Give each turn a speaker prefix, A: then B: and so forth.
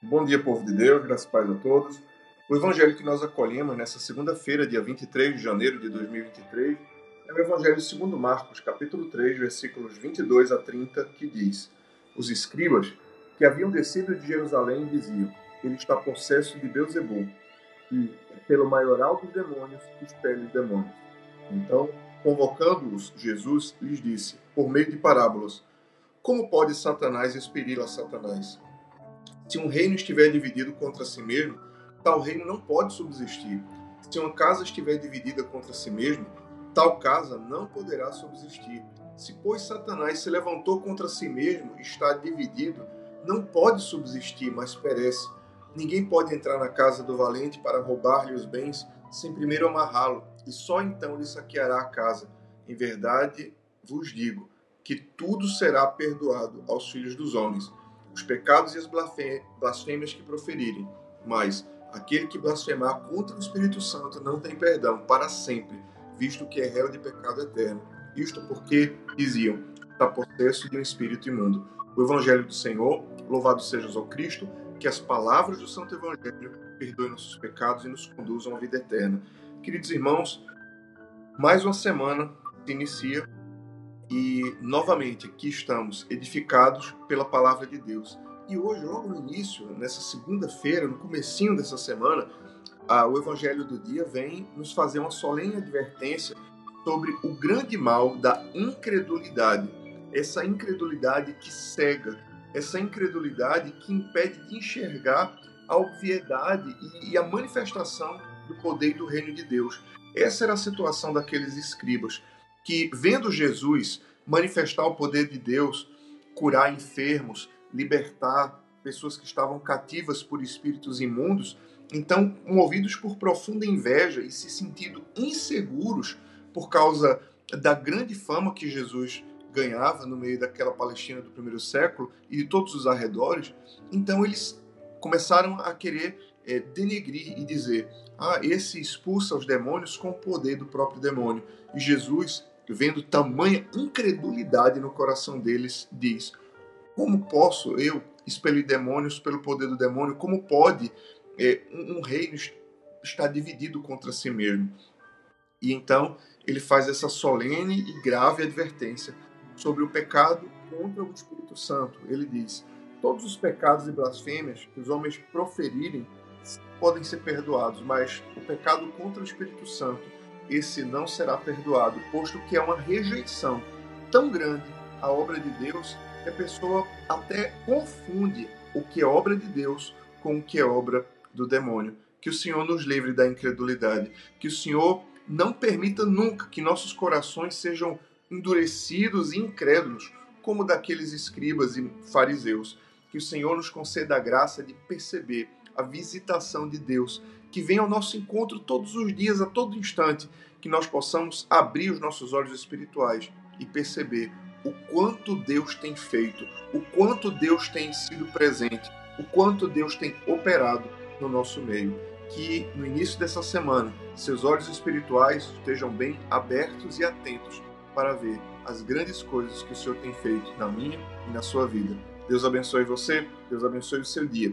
A: Bom dia, povo de Deus, graças e paz a todos. O evangelho que nós acolhemos nessa segunda-feira, dia 23 de janeiro de 2023, é o evangelho segundo Marcos, capítulo 3, versículos 22 a 30, que diz: Os escribas que haviam descido de Jerusalém diziam: Ele está possesso de Beuzebu, e pelo maioral dos demônios expele os demônios. Então, convocando-os, Jesus lhes disse, por meio de parábolas: Como pode Satanás expelir a Satanás? Se um reino estiver dividido contra si mesmo, tal reino não pode subsistir. Se uma casa estiver dividida contra si mesmo, tal casa não poderá subsistir. Se, pois, Satanás se levantou contra si mesmo está dividido, não pode subsistir, mas perece. Ninguém pode entrar na casa do valente para roubar-lhe os bens sem primeiro amarrá-lo, e só então lhe saqueará a casa. Em verdade, vos digo que tudo será perdoado aos filhos dos homens os pecados e as blasfêmias que proferirem. Mas aquele que blasfemar contra o Espírito Santo não tem perdão para sempre, visto que é réu de pecado eterno. Isto porque diziam: está possesso de um espírito imundo. O Evangelho do Senhor, louvado seja o Cristo, que as palavras do Santo Evangelho perdoem nossos pecados e nos conduzam à vida eterna. Queridos irmãos, mais uma semana se inicia e novamente aqui estamos edificados pela palavra de Deus. E hoje, logo no início, nessa segunda-feira, no comecinho dessa semana, o Evangelho do Dia vem nos fazer uma solene advertência sobre o grande mal da incredulidade. Essa incredulidade que cega, essa incredulidade que impede de enxergar a obviedade e a manifestação do poder do reino de Deus. Essa era a situação daqueles escribas que, vendo Jesus manifestar o poder de Deus, curar enfermos, libertar pessoas que estavam cativas por espíritos imundos, então, movidos por profunda inveja e se sentindo inseguros por causa da grande fama que Jesus ganhava no meio daquela Palestina do primeiro século e de todos os arredores, então eles começaram a querer é, denegrir e dizer: ah, esse expulsa os demônios com o poder do próprio demônio. E Jesus vendo tamanha incredulidade no coração deles, diz: Como posso eu expelir demônios pelo poder do demônio? Como pode é, um reino estar dividido contra si mesmo? E então ele faz essa solene e grave advertência sobre o pecado contra o Espírito Santo. Ele diz: Todos os pecados e blasfêmias que os homens proferirem podem ser perdoados, mas o pecado contra o Espírito Santo esse não será perdoado, posto que é uma rejeição tão grande à obra de Deus que a pessoa até confunde o que é obra de Deus com o que é obra do demônio. Que o Senhor nos livre da incredulidade, que o Senhor não permita nunca que nossos corações sejam endurecidos e incrédulos, como daqueles escribas e fariseus. Que o Senhor nos conceda a graça de perceber a visitação de Deus que venha ao nosso encontro todos os dias, a todo instante, que nós possamos abrir os nossos olhos espirituais e perceber o quanto Deus tem feito, o quanto Deus tem sido presente, o quanto Deus tem operado no nosso meio. Que no início dessa semana seus olhos espirituais estejam bem abertos e atentos para ver as grandes coisas que o Senhor tem feito na minha e na sua vida. Deus abençoe você, Deus abençoe o seu dia.